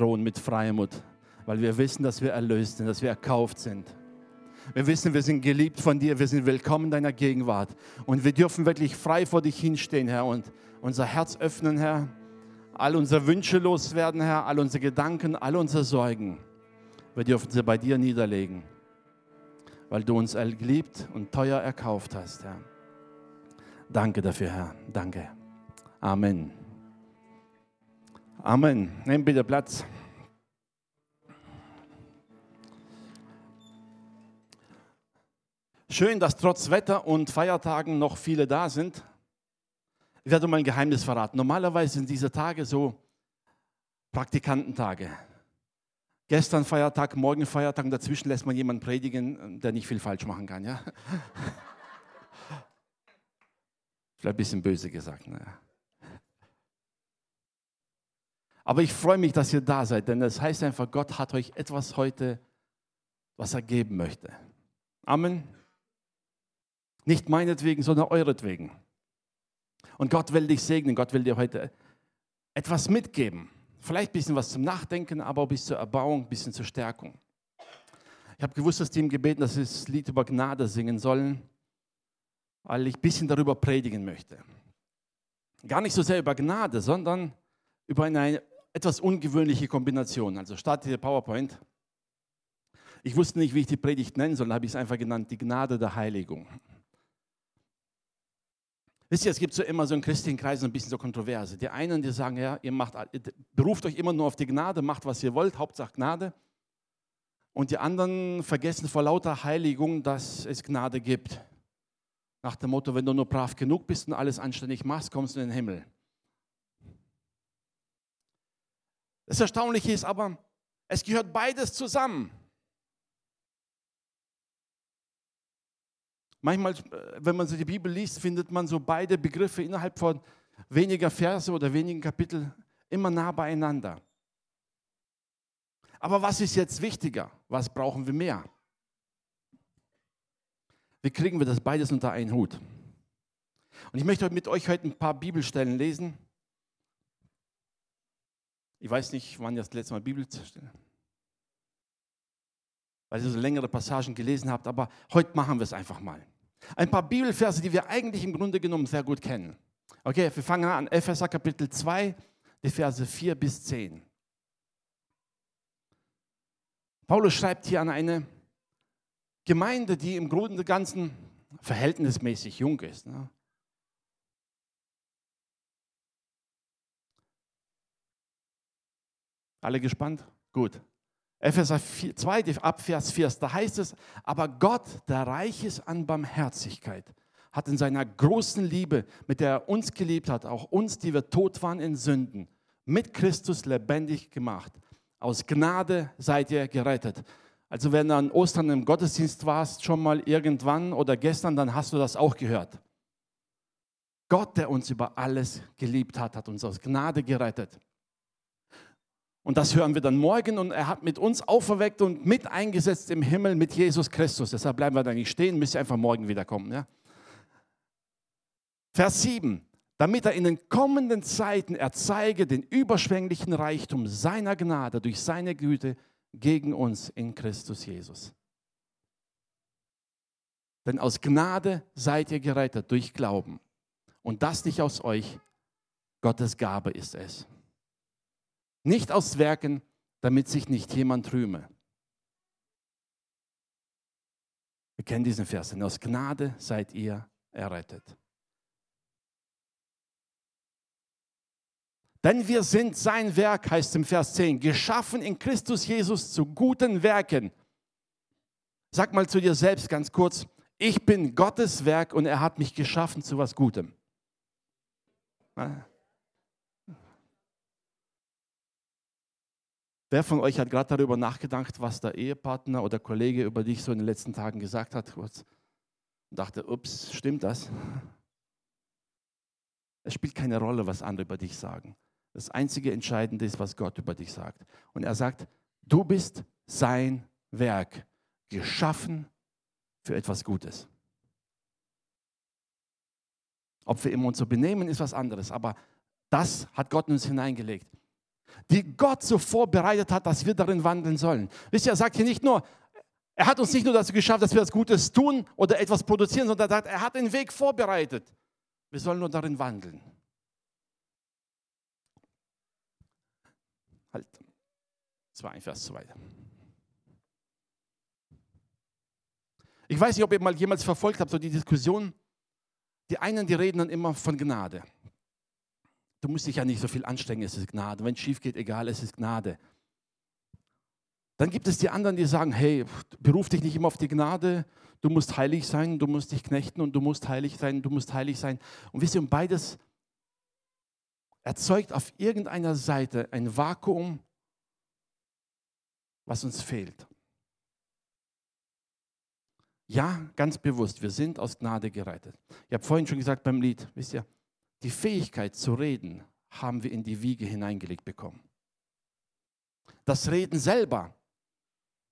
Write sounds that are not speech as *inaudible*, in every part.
Thron mit Freimut, weil wir wissen, dass wir erlöst sind, dass wir erkauft sind. Wir wissen, wir sind geliebt von dir, wir sind willkommen in deiner Gegenwart. Und wir dürfen wirklich frei vor dich hinstehen, Herr, und unser Herz öffnen, Herr. All unsere Wünsche loswerden, Herr, all unsere Gedanken, all unsere Sorgen. Wir dürfen sie bei dir niederlegen, weil du uns geliebt und teuer erkauft hast, Herr. Danke dafür, Herr. Danke. Amen. Amen. Nehmt bitte Platz. Schön, dass trotz Wetter und Feiertagen noch viele da sind. Ich werde mal ein Geheimnis verraten. Normalerweise sind diese Tage so Praktikantentage. Gestern Feiertag, morgen Feiertag und dazwischen lässt man jemanden predigen, der nicht viel falsch machen kann. Ja? *laughs* Vielleicht ein bisschen böse gesagt. Naja. Aber ich freue mich, dass ihr da seid, denn das heißt einfach, Gott hat euch etwas heute, was er geben möchte. Amen. Nicht meinetwegen, sondern euretwegen. Und Gott will dich segnen. Gott will dir heute etwas mitgeben. Vielleicht ein bisschen was zum Nachdenken, aber auch bis zur Erbauung, ein bisschen zur Stärkung. Ich habe gewusst, dass die ihm gebeten, dass sie das Lied über Gnade singen sollen, weil ich ein bisschen darüber predigen möchte. Gar nicht so sehr über Gnade, sondern über eine etwas ungewöhnliche Kombination. Also starte hier PowerPoint. Ich wusste nicht, wie ich die Predigt nennen soll, habe ich es einfach genannt, die Gnade der Heiligung. Wisst ihr, es gibt so immer so in christlichen Kreisen ein bisschen so Kontroverse. Die einen, die sagen, ja, ihr macht, beruft euch immer nur auf die Gnade, macht was ihr wollt, Hauptsache Gnade. Und die anderen vergessen vor lauter Heiligung, dass es Gnade gibt. Nach dem Motto, wenn du nur brav genug bist und alles anständig machst, kommst du in den Himmel. Das Erstaunliche ist aber, es gehört beides zusammen. Manchmal, äh, wenn man die Bibel liest, findet man so beide Begriffe innerhalb von weniger Verse oder wenigen Kapiteln immer nah beieinander. Aber was ist jetzt wichtiger? Was brauchen wir mehr? Wie kriegen wir das beides unter einen Hut? Und ich möchte mit euch heute ein paar Bibelstellen lesen. Ich weiß nicht, wann ihr das letzte Mal Bibel weil ihr so längere Passagen gelesen habt, aber heute machen wir es einfach mal. Ein paar Bibelverse, die wir eigentlich im Grunde genommen sehr gut kennen. Okay, wir fangen an, Epheser Kapitel 2, die Verse 4 bis 10. Paulus schreibt hier an eine Gemeinde, die im Grunde Ganzen verhältnismäßig jung ist. Ne? Alle gespannt? Gut. Epheser 2, ab Vers 4, da heißt es, aber Gott, der reich ist an Barmherzigkeit, hat in seiner großen Liebe, mit der er uns geliebt hat, auch uns, die wir tot waren in Sünden, mit Christus lebendig gemacht. Aus Gnade seid ihr gerettet. Also wenn du an Ostern im Gottesdienst warst, schon mal irgendwann oder gestern, dann hast du das auch gehört. Gott, der uns über alles geliebt hat, hat uns aus Gnade gerettet. Und das hören wir dann morgen und er hat mit uns auferweckt und mit eingesetzt im Himmel mit Jesus Christus. Deshalb bleiben wir da nicht stehen, müsst ihr einfach morgen wiederkommen. Ja? Vers 7. Damit er in den kommenden Zeiten erzeige den überschwänglichen Reichtum seiner Gnade durch seine Güte gegen uns in Christus Jesus. Denn aus Gnade seid ihr gerettet durch Glauben. Und das nicht aus euch, Gottes Gabe ist es. Nicht aus Werken, damit sich nicht jemand rühme. Wir kennen diesen Vers, denn aus Gnade seid ihr errettet. Denn wir sind sein Werk, heißt im Vers 10, geschaffen in Christus Jesus zu guten Werken. Sag mal zu dir selbst ganz kurz, ich bin Gottes Werk und er hat mich geschaffen zu was Gutem. Wer von euch hat gerade darüber nachgedacht, was der Ehepartner oder Kollege über dich so in den letzten Tagen gesagt hat? Und dachte, ups, stimmt das? Es spielt keine Rolle, was andere über dich sagen. Das einzige Entscheidende ist, was Gott über dich sagt. Und er sagt, du bist sein Werk, geschaffen für etwas Gutes. Ob wir immer uns so benehmen, ist was anderes, aber das hat Gott in uns hineingelegt. Die Gott so vorbereitet hat, dass wir darin wandeln sollen. Wisst ihr, er sagt hier nicht nur, er hat uns nicht nur dazu geschafft, dass wir das Gutes tun oder etwas produzieren, sondern er sagt, er hat den Weg vorbereitet. Wir sollen nur darin wandeln. Halt. Das war ein Vers zu weit. Ich weiß nicht, ob ihr mal jemals verfolgt habt, so die Diskussion. Die einen, die reden dann immer von Gnade. Du musst dich ja nicht so viel anstrengen, es ist Gnade. Wenn es schief geht, egal, es ist Gnade. Dann gibt es die anderen, die sagen, hey, beruf dich nicht immer auf die Gnade, du musst heilig sein, du musst dich knechten und du musst heilig sein, du musst heilig sein. Und wisst ihr, und beides erzeugt auf irgendeiner Seite ein Vakuum, was uns fehlt. Ja, ganz bewusst, wir sind aus Gnade gerettet. Ich habe vorhin schon gesagt beim Lied, wisst ihr, die Fähigkeit zu reden haben wir in die Wiege hineingelegt bekommen. Das Reden selber,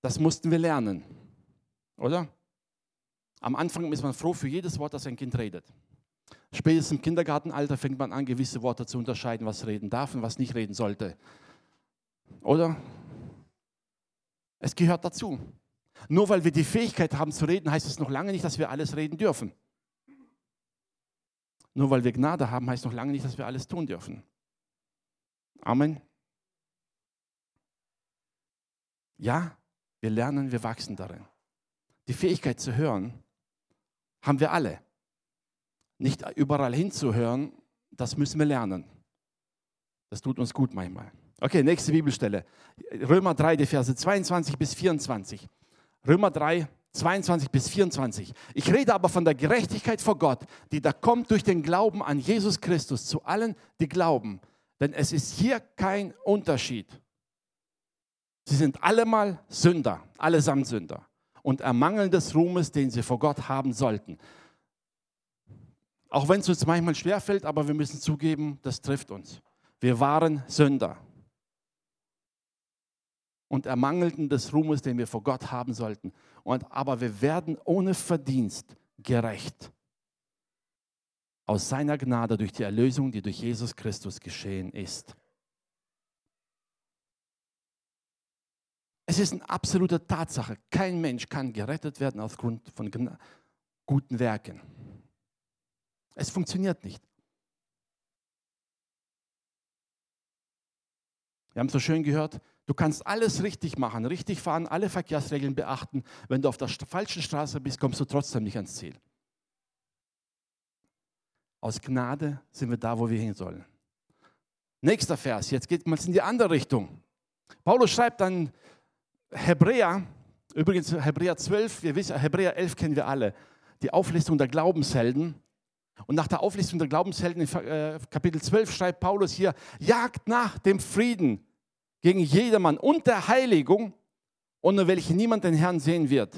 das mussten wir lernen, oder? Am Anfang ist man froh für jedes Wort, das ein Kind redet. Spätestens im Kindergartenalter fängt man an, gewisse Worte zu unterscheiden, was reden darf und was nicht reden sollte. Oder? Es gehört dazu. Nur weil wir die Fähigkeit haben zu reden, heißt es noch lange nicht, dass wir alles reden dürfen. Nur weil wir Gnade haben, heißt noch lange nicht, dass wir alles tun dürfen. Amen. Ja, wir lernen, wir wachsen darin. Die Fähigkeit zu hören haben wir alle. Nicht überall hinzuhören, das müssen wir lernen. Das tut uns gut manchmal. Okay, nächste Bibelstelle. Römer 3, die Verse 22 bis 24. Römer 3, 22 bis 24. Ich rede aber von der Gerechtigkeit vor Gott, die da kommt durch den Glauben an Jesus Christus zu allen, die glauben. Denn es ist hier kein Unterschied. Sie sind allemal Sünder, allesamt Sünder und ermangeln des Ruhmes, den sie vor Gott haben sollten. Auch wenn es uns manchmal schwerfällt, aber wir müssen zugeben, das trifft uns. Wir waren Sünder und ermangelten des Ruhmes, den wir vor Gott haben sollten. Und, aber wir werden ohne Verdienst gerecht. Aus seiner Gnade durch die Erlösung, die durch Jesus Christus geschehen ist. Es ist eine absolute Tatsache, kein Mensch kann gerettet werden aufgrund von guten Werken. Es funktioniert nicht. Wir haben so schön gehört, Du kannst alles richtig machen, richtig fahren, alle Verkehrsregeln beachten. Wenn du auf der falschen Straße bist, kommst du trotzdem nicht ans Ziel. Aus Gnade sind wir da, wo wir hin sollen. Nächster Vers, jetzt geht man in die andere Richtung. Paulus schreibt dann Hebräer, übrigens Hebräer 12, wir wissen, Hebräer 11 kennen wir alle, die Auflistung der Glaubenshelden. Und nach der Auflistung der Glaubenshelden in äh, Kapitel 12 schreibt Paulus hier, jagt nach dem Frieden gegen jedermann und der Heiligung, ohne welche niemand den Herrn sehen wird.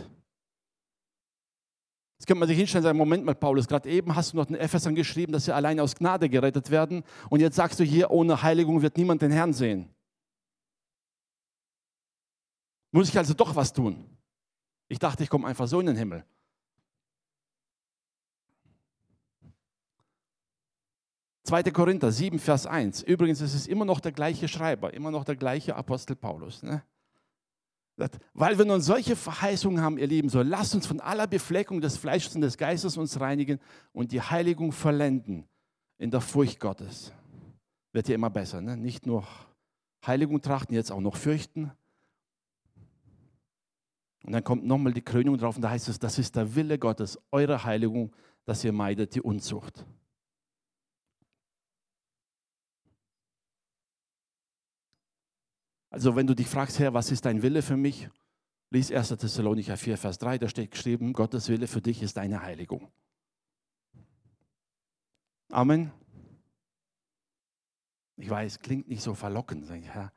Jetzt könnte man sich hinstellen und sagen, Moment mal, Paulus, gerade eben hast du noch den Ephesern geschrieben, dass sie alleine aus Gnade gerettet werden. Und jetzt sagst du hier, ohne Heiligung wird niemand den Herrn sehen. Muss ich also doch was tun? Ich dachte, ich komme einfach so in den Himmel. 2. Korinther 7, Vers 1. Übrigens, es ist immer noch der gleiche Schreiber, immer noch der gleiche Apostel Paulus. Ne? Weil wir nun solche Verheißungen haben, ihr Lieben, so lasst uns von aller Befleckung des Fleisches und des Geistes uns reinigen und die Heiligung vollenden in der Furcht Gottes. Wird ja immer besser, ne? nicht nur Heiligung trachten, jetzt auch noch fürchten. Und dann kommt nochmal die Krönung drauf und da heißt es, das ist der Wille Gottes, eure Heiligung, dass ihr meidet die Unzucht. Also wenn du dich fragst, Herr, was ist dein Wille für mich? Lies 1. Thessalonicher 4, Vers 3, da steht geschrieben, Gottes Wille für dich ist deine Heiligung. Amen. Ich weiß, klingt nicht so verlockend. Herr,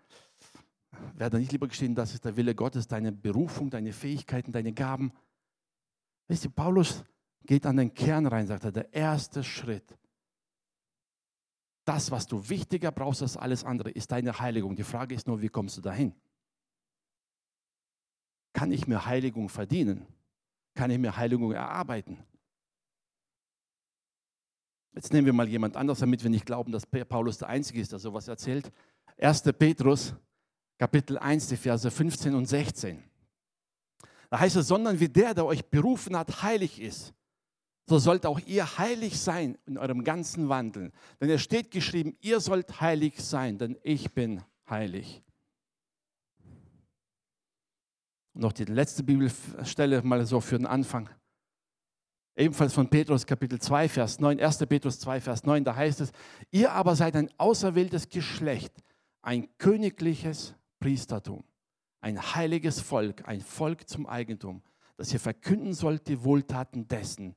werde nicht lieber gestehen, das ist der Wille Gottes, deine Berufung, deine Fähigkeiten, deine Gaben. Wisst ihr, Paulus geht an den Kern rein, sagt er, der erste Schritt das, was du wichtiger brauchst als alles andere, ist deine Heiligung. Die Frage ist nur, wie kommst du dahin? Kann ich mir Heiligung verdienen? Kann ich mir Heiligung erarbeiten? Jetzt nehmen wir mal jemand anderes, damit wir nicht glauben, dass Paulus der Einzige ist, der sowas erzählt. 1. Petrus, Kapitel 1, die Verse 15 und 16. Da heißt es, sondern wie der, der euch berufen hat, heilig ist, so sollt auch ihr heilig sein in eurem ganzen Wandeln. Denn es steht geschrieben, ihr sollt heilig sein, denn ich bin heilig. Und noch die letzte Bibelstelle mal so für den Anfang. Ebenfalls von Petrus Kapitel 2, Vers 9, 1. Petrus 2, Vers 9, da heißt es, ihr aber seid ein auserwähltes Geschlecht, ein königliches Priestertum, ein heiliges Volk, ein Volk zum Eigentum, das ihr verkünden sollt die Wohltaten dessen,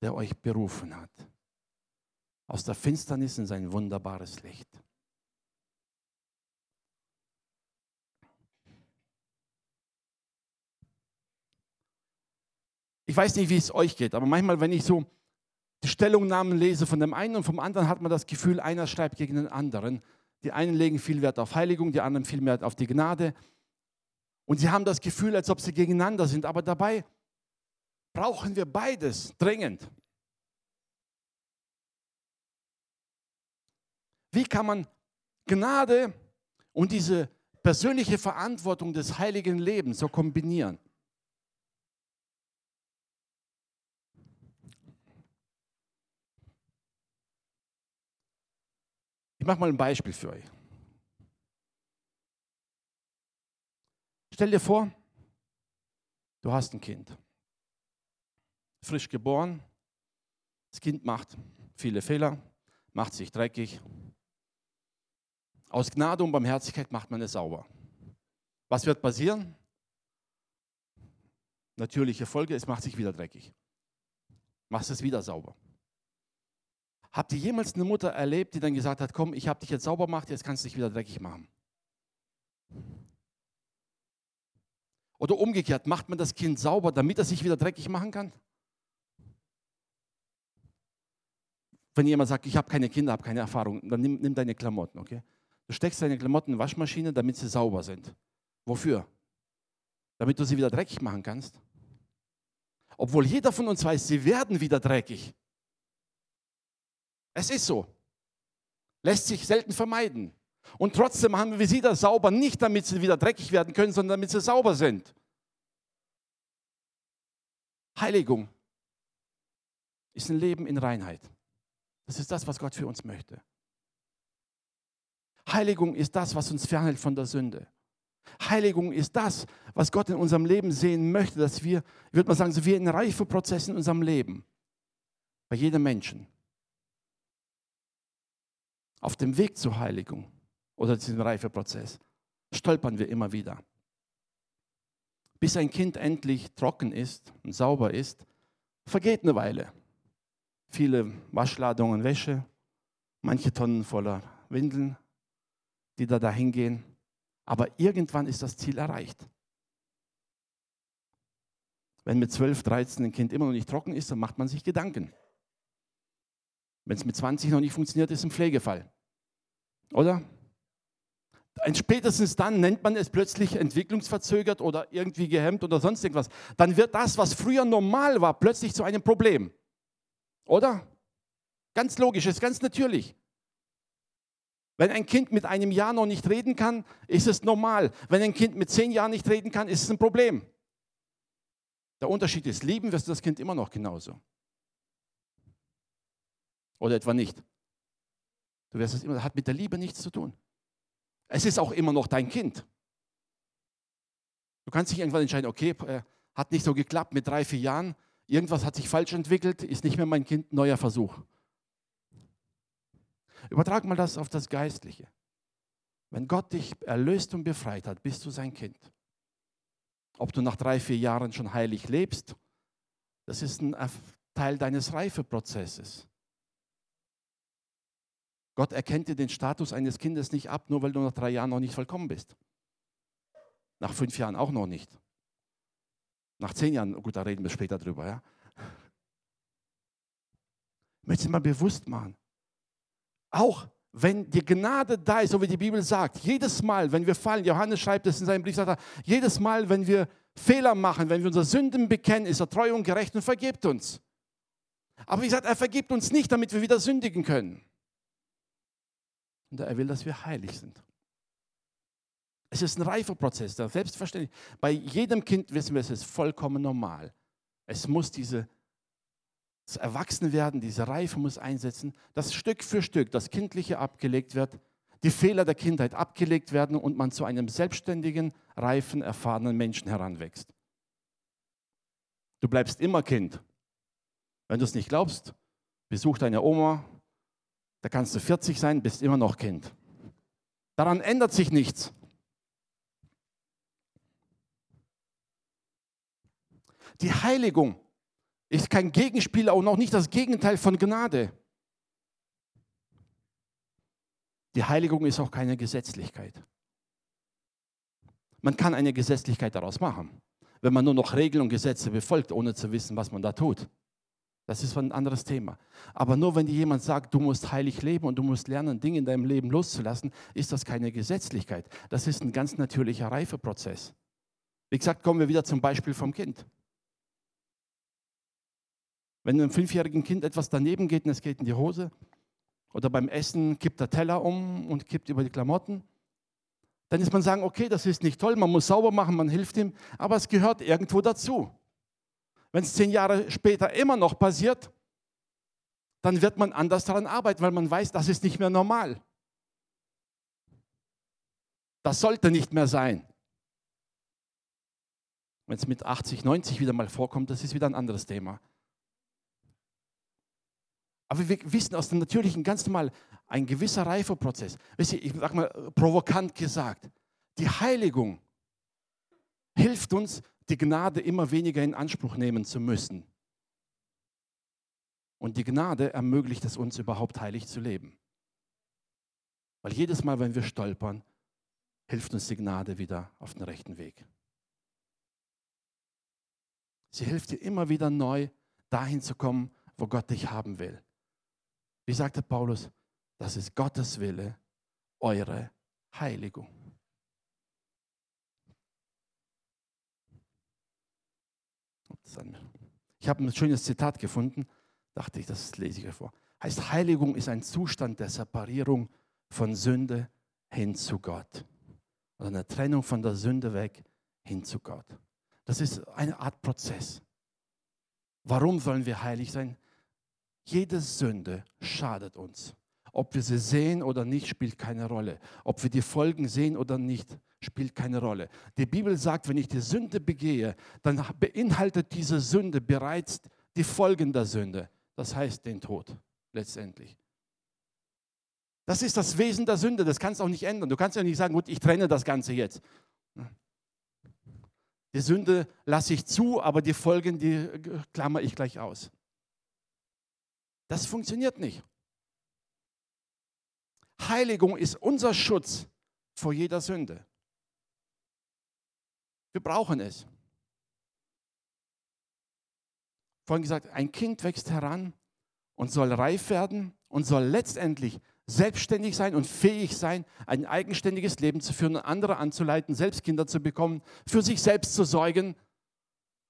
der euch berufen hat. Aus der Finsternis in sein wunderbares Licht. Ich weiß nicht, wie es euch geht, aber manchmal, wenn ich so die Stellungnahmen lese von dem einen und vom anderen, hat man das Gefühl, einer schreibt gegen den anderen. Die einen legen viel Wert auf Heiligung, die anderen viel Wert auf die Gnade. Und sie haben das Gefühl, als ob sie gegeneinander sind. Aber dabei brauchen wir beides dringend. Wie kann man Gnade und diese persönliche Verantwortung des heiligen Lebens so kombinieren? mache mal ein Beispiel für euch. Stell dir vor, du hast ein Kind, frisch geboren. Das Kind macht viele Fehler, macht sich dreckig. Aus Gnade und Barmherzigkeit macht man es sauber. Was wird passieren? Natürliche Folge, es macht sich wieder dreckig. Machst es wieder sauber. Habt ihr jemals eine Mutter erlebt, die dann gesagt hat, komm, ich habe dich jetzt sauber gemacht, jetzt kannst du dich wieder dreckig machen? Oder umgekehrt, macht man das Kind sauber, damit es sich wieder dreckig machen kann? Wenn jemand sagt, ich habe keine Kinder, habe keine Erfahrung, dann nimm, nimm deine Klamotten, okay? Du steckst deine Klamotten in die Waschmaschine, damit sie sauber sind. Wofür? Damit du sie wieder dreckig machen kannst. Obwohl jeder von uns weiß, sie werden wieder dreckig. Es ist so. Lässt sich selten vermeiden. Und trotzdem haben wir sie da sauber, nicht damit sie wieder dreckig werden können, sondern damit sie sauber sind. Heiligung ist ein Leben in Reinheit. Das ist das, was Gott für uns möchte. Heiligung ist das, was uns fernhält von der Sünde. Heiligung ist das, was Gott in unserem Leben sehen möchte, dass wir, ich würde mal sagen, so wie ein Reifeprozess in unserem Leben. Bei jedem Menschen. Auf dem Weg zur Heiligung oder diesem Reifeprozess stolpern wir immer wieder. Bis ein Kind endlich trocken ist und sauber ist, vergeht eine Weile. Viele Waschladungen Wäsche, manche Tonnen voller Windeln, die da dahin gehen. Aber irgendwann ist das Ziel erreicht. Wenn mit 12, 13 ein Kind immer noch nicht trocken ist, dann macht man sich Gedanken. Wenn es mit 20 noch nicht funktioniert, ist ein Pflegefall. Oder? Spätestens dann nennt man es plötzlich entwicklungsverzögert oder irgendwie gehemmt oder sonst irgendwas. Dann wird das, was früher normal war, plötzlich zu einem Problem. Oder? Ganz logisch, ist ganz natürlich. Wenn ein Kind mit einem Jahr noch nicht reden kann, ist es normal. Wenn ein Kind mit zehn Jahren nicht reden kann, ist es ein Problem. Der Unterschied ist, lieben wirst du das Kind immer noch genauso. Oder etwa nicht. Du wirst es immer, das hat mit der Liebe nichts zu tun. Es ist auch immer noch dein Kind. Du kannst dich irgendwann entscheiden, okay, äh, hat nicht so geklappt mit drei, vier Jahren, irgendwas hat sich falsch entwickelt, ist nicht mehr mein Kind, neuer Versuch. Übertrag mal das auf das Geistliche. Wenn Gott dich erlöst und befreit hat, bist du sein Kind. Ob du nach drei, vier Jahren schon heilig lebst, das ist ein Teil deines Reifeprozesses. Gott erkennt dir den Status eines Kindes nicht ab, nur weil du nach drei Jahren noch nicht vollkommen bist. Nach fünf Jahren auch noch nicht. Nach zehn Jahren, gut, da reden wir später drüber, ja. Ich möchte es mal bewusst machen. Auch wenn die Gnade da ist, so wie die Bibel sagt, jedes Mal, wenn wir fallen, Johannes schreibt es in seinem Brief, sagt er, jedes Mal, wenn wir Fehler machen, wenn wir unsere Sünden bekennen, ist er treu und gerecht und vergibt uns. Aber wie gesagt, er vergibt uns nicht, damit wir wieder sündigen können. Und er will, dass wir heilig sind. Es ist ein reifer Prozess, selbstverständlich. Bei jedem Kind wissen wir, es ist vollkommen normal. Es muss diese das Erwachsenwerden, diese Reife muss einsetzen, dass Stück für Stück das Kindliche abgelegt wird, die Fehler der Kindheit abgelegt werden und man zu einem selbstständigen, reifen, erfahrenen Menschen heranwächst. Du bleibst immer Kind. Wenn du es nicht glaubst, besuch deine Oma, da kannst du 40 sein, bist immer noch Kind. Daran ändert sich nichts. Die Heiligung ist kein Gegenspieler und auch nicht das Gegenteil von Gnade. Die Heiligung ist auch keine Gesetzlichkeit. Man kann eine Gesetzlichkeit daraus machen, wenn man nur noch Regeln und Gesetze befolgt, ohne zu wissen, was man da tut. Das ist ein anderes Thema. Aber nur wenn dir jemand sagt, du musst heilig leben und du musst lernen, Dinge in deinem Leben loszulassen, ist das keine Gesetzlichkeit. Das ist ein ganz natürlicher Reifeprozess. Wie gesagt, kommen wir wieder zum Beispiel vom Kind. Wenn einem fünfjährigen Kind etwas daneben geht und es geht in die Hose, oder beim Essen kippt der Teller um und kippt über die Klamotten, dann ist man sagen, okay, das ist nicht toll, man muss sauber machen, man hilft ihm, aber es gehört irgendwo dazu. Wenn es zehn Jahre später immer noch passiert, dann wird man anders daran arbeiten, weil man weiß, das ist nicht mehr normal. Das sollte nicht mehr sein. Wenn es mit 80, 90 wieder mal vorkommt, das ist wieder ein anderes Thema. Aber wir wissen aus dem Natürlichen ganz normal, ein gewisser Reifeprozess. Wisst ihr, ich sag mal provokant gesagt, die Heiligung hilft uns, die Gnade immer weniger in Anspruch nehmen zu müssen. Und die Gnade ermöglicht es uns überhaupt heilig zu leben. Weil jedes Mal, wenn wir stolpern, hilft uns die Gnade wieder auf den rechten Weg. Sie hilft dir immer wieder neu dahin zu kommen, wo Gott dich haben will. Wie sagte Paulus, das ist Gottes Wille, eure Heiligung. Ich habe ein schönes Zitat gefunden, dachte ich, das lese ich euch vor. Heißt, Heiligung ist ein Zustand der Separierung von Sünde hin zu Gott. Oder eine Trennung von der Sünde weg hin zu Gott. Das ist eine Art Prozess. Warum sollen wir heilig sein? Jede Sünde schadet uns. Ob wir sie sehen oder nicht, spielt keine Rolle. Ob wir die Folgen sehen oder nicht, spielt keine Rolle. Die Bibel sagt, wenn ich die Sünde begehe, dann beinhaltet diese Sünde bereits die Folgen der Sünde. Das heißt den Tod letztendlich. Das ist das Wesen der Sünde, das kannst du auch nicht ändern. Du kannst ja nicht sagen, gut, ich trenne das Ganze jetzt. Die Sünde lasse ich zu, aber die Folgen, die klammer ich gleich aus. Das funktioniert nicht. Heiligung ist unser Schutz vor jeder Sünde. Wir brauchen es. Vorhin gesagt, ein Kind wächst heran und soll reif werden und soll letztendlich selbstständig sein und fähig sein, ein eigenständiges Leben zu führen, andere anzuleiten, selbst Kinder zu bekommen, für sich selbst zu sorgen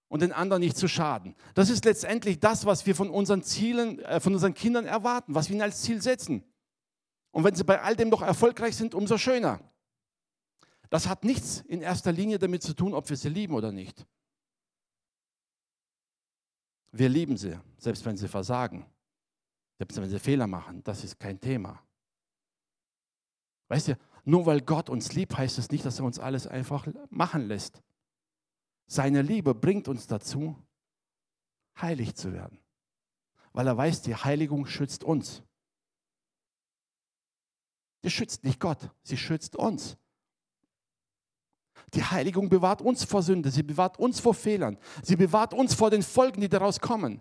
und den anderen nicht zu schaden. Das ist letztendlich das, was wir von unseren Zielen, äh, von unseren Kindern erwarten, was wir ihnen als Ziel setzen. Und wenn sie bei all dem doch erfolgreich sind, umso schöner. Das hat nichts in erster Linie damit zu tun, ob wir sie lieben oder nicht. Wir lieben sie, selbst wenn sie versagen, selbst wenn sie Fehler machen. Das ist kein Thema. Weißt du, nur weil Gott uns liebt, heißt es nicht, dass er uns alles einfach machen lässt. Seine Liebe bringt uns dazu, heilig zu werden, weil er weiß, die Heiligung schützt uns. Die schützt nicht Gott, sie schützt uns. Die Heiligung bewahrt uns vor Sünde, sie bewahrt uns vor Fehlern, sie bewahrt uns vor den Folgen, die daraus kommen.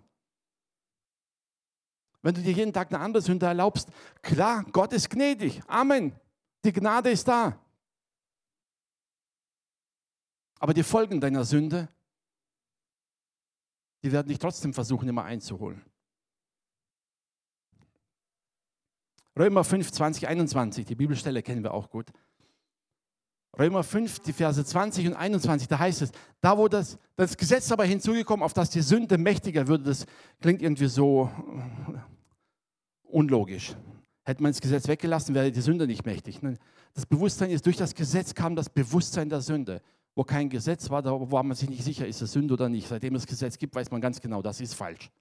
Wenn du dir jeden Tag eine andere Sünde erlaubst, klar, Gott ist gnädig. Amen. Die Gnade ist da. Aber die Folgen deiner Sünde, die werden dich trotzdem versuchen, immer einzuholen. Römer 5, 20, 21, die Bibelstelle kennen wir auch gut. Römer 5, die Verse 20 und 21, da heißt es, da wo das, das Gesetz aber hinzugekommen, auf das die Sünde mächtiger würde, das klingt irgendwie so unlogisch. Hätte man das Gesetz weggelassen, wäre die Sünde nicht mächtig. Das Bewusstsein ist, durch das Gesetz kam das Bewusstsein der Sünde. Wo kein Gesetz war, da war man sich nicht sicher, ist es Sünde oder nicht. Seitdem es Gesetz gibt, weiß man ganz genau, das ist falsch.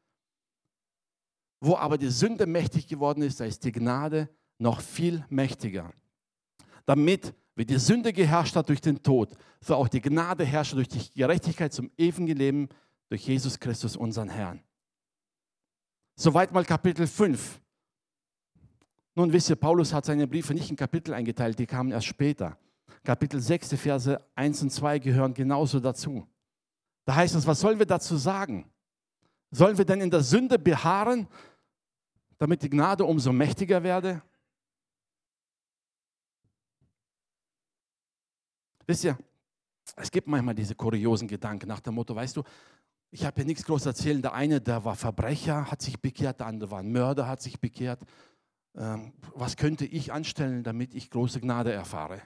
Wo aber die Sünde mächtig geworden ist, da ist die Gnade noch viel mächtiger. Damit, wie die Sünde geherrscht hat durch den Tod, so auch die Gnade herrscht durch die Gerechtigkeit zum ewigen Leben durch Jesus Christus, unseren Herrn. Soweit mal Kapitel 5. Nun wisst ihr, Paulus hat seine Briefe nicht in Kapitel eingeteilt, die kamen erst später. Kapitel 6, die Verse 1 und 2 gehören genauso dazu. Da heißt es, was sollen wir dazu sagen? Sollen wir denn in der Sünde beharren, damit die Gnade umso mächtiger werde? Wisst ihr, es gibt manchmal diese kuriosen Gedanken nach dem Motto, weißt du, ich habe hier nichts groß erzählen. Der eine, der war Verbrecher, hat sich bekehrt, der andere war ein Mörder, hat sich bekehrt. Ähm, was könnte ich anstellen, damit ich große Gnade erfahre?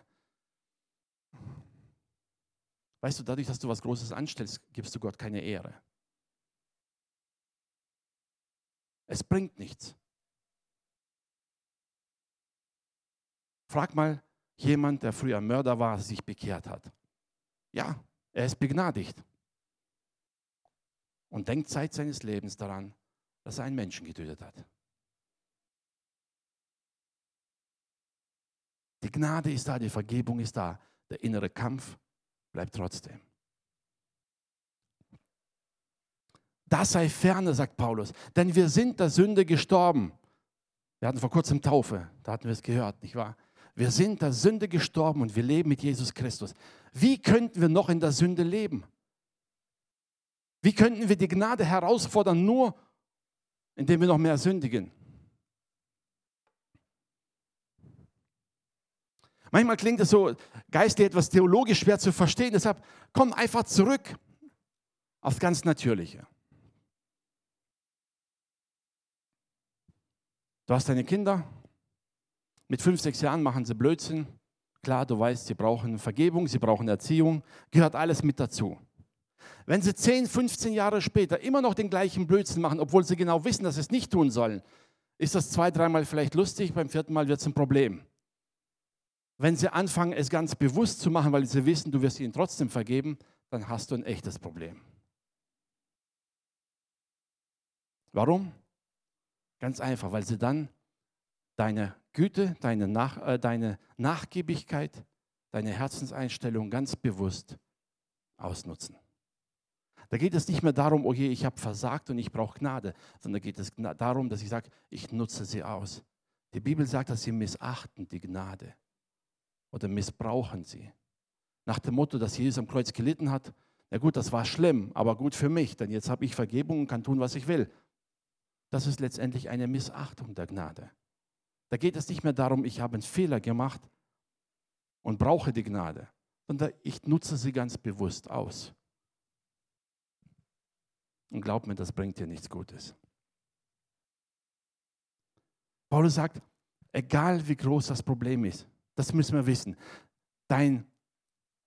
Weißt du, dadurch, dass du was Großes anstellst, gibst du Gott keine Ehre. Es bringt nichts. Frag mal jemand, der früher Mörder war, sich bekehrt hat. Ja, er ist begnadigt. Und denkt Zeit seines Lebens daran, dass er einen Menschen getötet hat. Die Gnade ist da, die Vergebung ist da. Der innere Kampf bleibt trotzdem. Das sei ferne, sagt Paulus, denn wir sind der Sünde gestorben. Wir hatten vor kurzem Taufe, da hatten wir es gehört, nicht wahr? Wir sind der Sünde gestorben und wir leben mit Jesus Christus. Wie könnten wir noch in der Sünde leben? Wie könnten wir die Gnade herausfordern, nur indem wir noch mehr sündigen? Manchmal klingt es so geistlich etwas theologisch schwer zu verstehen. Deshalb komm einfach zurück aufs ganz Natürliche. Du hast deine Kinder, mit fünf, sechs Jahren machen sie Blödsinn. Klar, du weißt, sie brauchen Vergebung, sie brauchen Erziehung, gehört alles mit dazu. Wenn sie 10, 15 Jahre später immer noch den gleichen Blödsinn machen, obwohl sie genau wissen, dass sie es nicht tun sollen, ist das zwei, dreimal vielleicht lustig, beim vierten Mal wird es ein Problem. Wenn sie anfangen, es ganz bewusst zu machen, weil sie wissen, du wirst ihnen trotzdem vergeben, dann hast du ein echtes Problem. Warum? Ganz einfach, weil sie dann deine Güte, deine, Nach, äh, deine Nachgiebigkeit, deine Herzenseinstellung ganz bewusst ausnutzen. Da geht es nicht mehr darum, oh je, ich habe versagt und ich brauche Gnade, sondern geht es darum, dass ich sage, ich nutze sie aus. Die Bibel sagt, dass sie missachten die Gnade oder missbrauchen sie. Nach dem Motto, dass Jesus am Kreuz gelitten hat, na gut, das war schlimm, aber gut für mich, denn jetzt habe ich Vergebung und kann tun, was ich will das ist letztendlich eine Missachtung der Gnade. Da geht es nicht mehr darum, ich habe einen Fehler gemacht und brauche die Gnade, sondern ich nutze sie ganz bewusst aus. Und glaub mir, das bringt dir nichts Gutes. Paulus sagt, egal wie groß das Problem ist, das müssen wir wissen, dein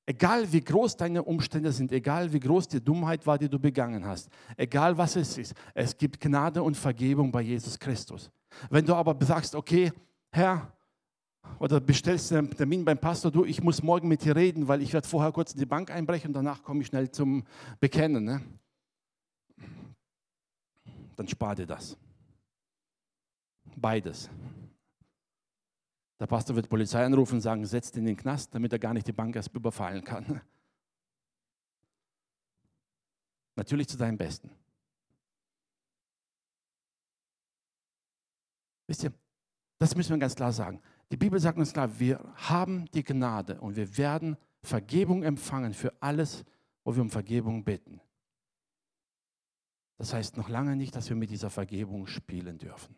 Egal wie groß deine Umstände sind, egal wie groß die Dummheit war, die du begangen hast, egal was es ist, es gibt Gnade und Vergebung bei Jesus Christus. Wenn du aber sagst, okay, Herr, oder bestellst einen Termin beim Pastor, du, ich muss morgen mit dir reden, weil ich werde vorher kurz in die Bank einbrechen und danach komme ich schnell zum Bekennen. Ne? Dann spar dir das. Beides. Der Pastor wird Polizei anrufen und sagen, setzt ihn in den Knast, damit er gar nicht die Bank erst überfallen kann. *laughs* Natürlich zu deinem Besten. Wisst ihr, das müssen wir ganz klar sagen. Die Bibel sagt uns klar, wir haben die Gnade und wir werden Vergebung empfangen für alles, wo wir um Vergebung bitten. Das heißt noch lange nicht, dass wir mit dieser Vergebung spielen dürfen.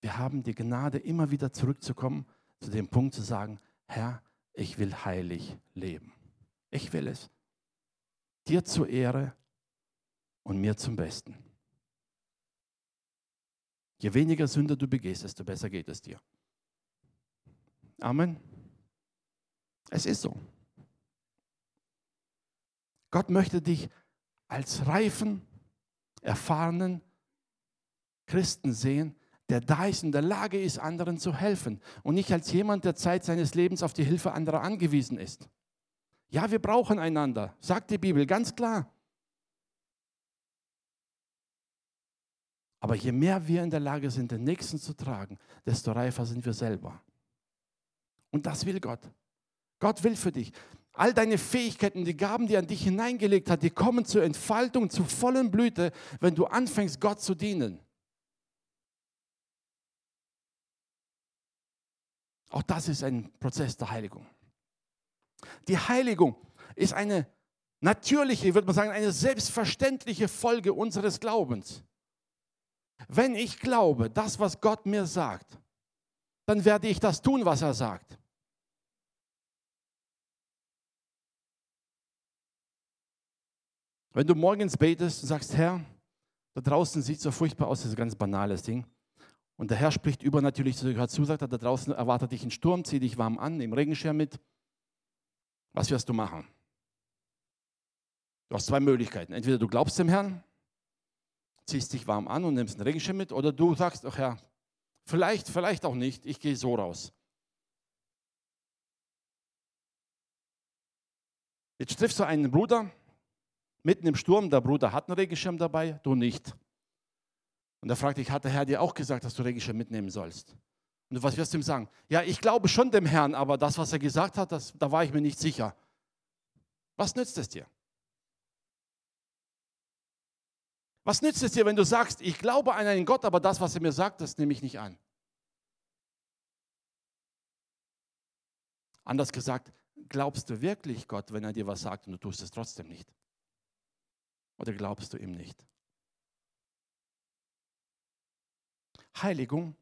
Wir haben die Gnade, immer wieder zurückzukommen, zu dem Punkt zu sagen, Herr, ich will heilig leben. Ich will es. Dir zur Ehre und mir zum Besten. Je weniger Sünde du begehst, desto besser geht es dir. Amen. Es ist so. Gott möchte dich als reifen, erfahrenen Christen sehen, der da ist, in der Lage ist, anderen zu helfen und nicht als jemand, der Zeit seines Lebens auf die Hilfe anderer angewiesen ist. Ja, wir brauchen einander, sagt die Bibel ganz klar. Aber je mehr wir in der Lage sind, den Nächsten zu tragen, desto reifer sind wir selber. Und das will Gott. Gott will für dich. All deine Fähigkeiten, die Gaben, die er an dich hineingelegt hat, die kommen zur Entfaltung, zur vollen Blüte, wenn du anfängst, Gott zu dienen. Auch das ist ein Prozess der Heiligung. Die Heiligung ist eine natürliche, würde man sagen, eine selbstverständliche Folge unseres Glaubens. Wenn ich glaube, das, was Gott mir sagt, dann werde ich das tun, was er sagt. Wenn du morgens betest und sagst, Herr, da draußen sieht so furchtbar aus, das ist ein ganz banales Ding. Und der Herr spricht übernatürlich zu dir zu, sagt er, da draußen erwartet dich ein Sturm, zieh dich warm an, nimm Regenschirm mit. Was wirst du machen? Du hast zwei Möglichkeiten. Entweder du glaubst dem Herrn, ziehst dich warm an und nimmst einen Regenschirm mit, oder du sagst, ach Herr, vielleicht, vielleicht auch nicht, ich gehe so raus. Jetzt triffst du einen Bruder mitten im Sturm, der Bruder hat einen Regenschirm dabei, du nicht. Und er fragt dich, hat der Herr dir auch gesagt, dass du Regenschirm mitnehmen sollst? Und was wirst du ihm sagen? Ja, ich glaube schon dem Herrn, aber das, was er gesagt hat, das, da war ich mir nicht sicher. Was nützt es dir? Was nützt es dir, wenn du sagst, ich glaube an einen Gott, aber das, was er mir sagt, das nehme ich nicht an? Anders gesagt, glaubst du wirklich Gott, wenn er dir was sagt und du tust es trotzdem nicht? Oder glaubst du ihm nicht? Heiligung